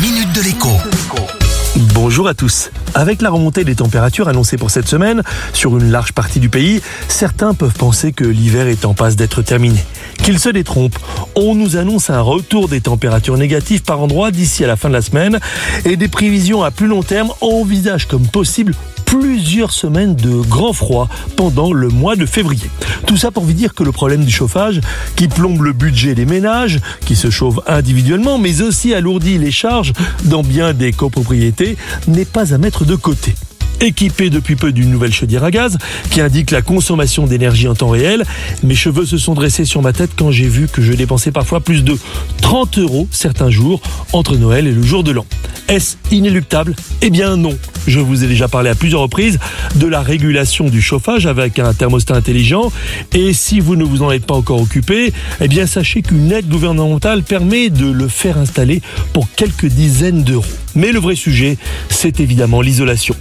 minute de l'écho. Bonjour à tous. Avec la remontée des températures annoncées pour cette semaine sur une large partie du pays, certains peuvent penser que l'hiver est en passe d'être terminé. Qu'ils se détrompent. On nous annonce un retour des températures négatives par endroits d'ici à la fin de la semaine et des prévisions à plus long terme envisagent comme possible plusieurs semaines de grand froid pendant le mois de février. Tout ça pour vous dire que le problème du chauffage, qui plombe le budget des ménages, qui se chauffent individuellement, mais aussi alourdit les charges dans bien des copropriétés, n'est pas à mettre de côté équipé depuis peu d'une nouvelle chaudière à gaz qui indique la consommation d'énergie en temps réel. Mes cheveux se sont dressés sur ma tête quand j'ai vu que je dépensais parfois plus de 30 euros certains jours entre Noël et le jour de l'an. Est-ce inéluctable? Eh bien non. Je vous ai déjà parlé à plusieurs reprises de la régulation du chauffage avec un thermostat intelligent. Et si vous ne vous en êtes pas encore occupé, eh bien sachez qu'une aide gouvernementale permet de le faire installer pour quelques dizaines d'euros. Mais le vrai sujet, c'est évidemment l'isolation.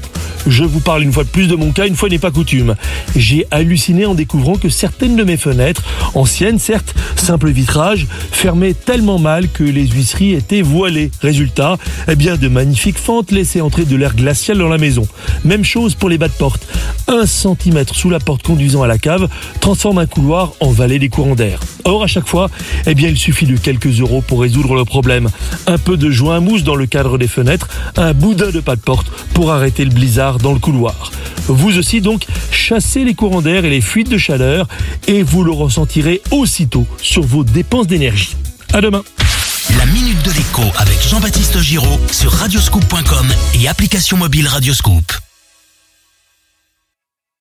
Je vous parle une fois de plus de mon cas, une fois n'est pas coutume. J'ai halluciné en découvrant que certaines de mes fenêtres, anciennes certes, simple vitrage, fermaient tellement mal que les huisseries étaient voilées. Résultat, eh bien de magnifiques fentes laissaient entrer de l'air glacial dans la maison. Même chose pour les bas de porte. Un centimètre sous la porte conduisant à la cave transforme un couloir en vallée des courants d'air. Or, à chaque fois, eh bien, il suffit de quelques euros pour résoudre le problème. Un peu de joint mousse dans le cadre des fenêtres, un boudin de pas de porte pour arrêter le blizzard dans le couloir. Vous aussi donc, chassez les courants d'air et les fuites de chaleur et vous le ressentirez aussitôt sur vos dépenses d'énergie. À demain. La minute de l'écho avec Jean-Baptiste Giraud sur radioscoop.com et application mobile Radioscoop.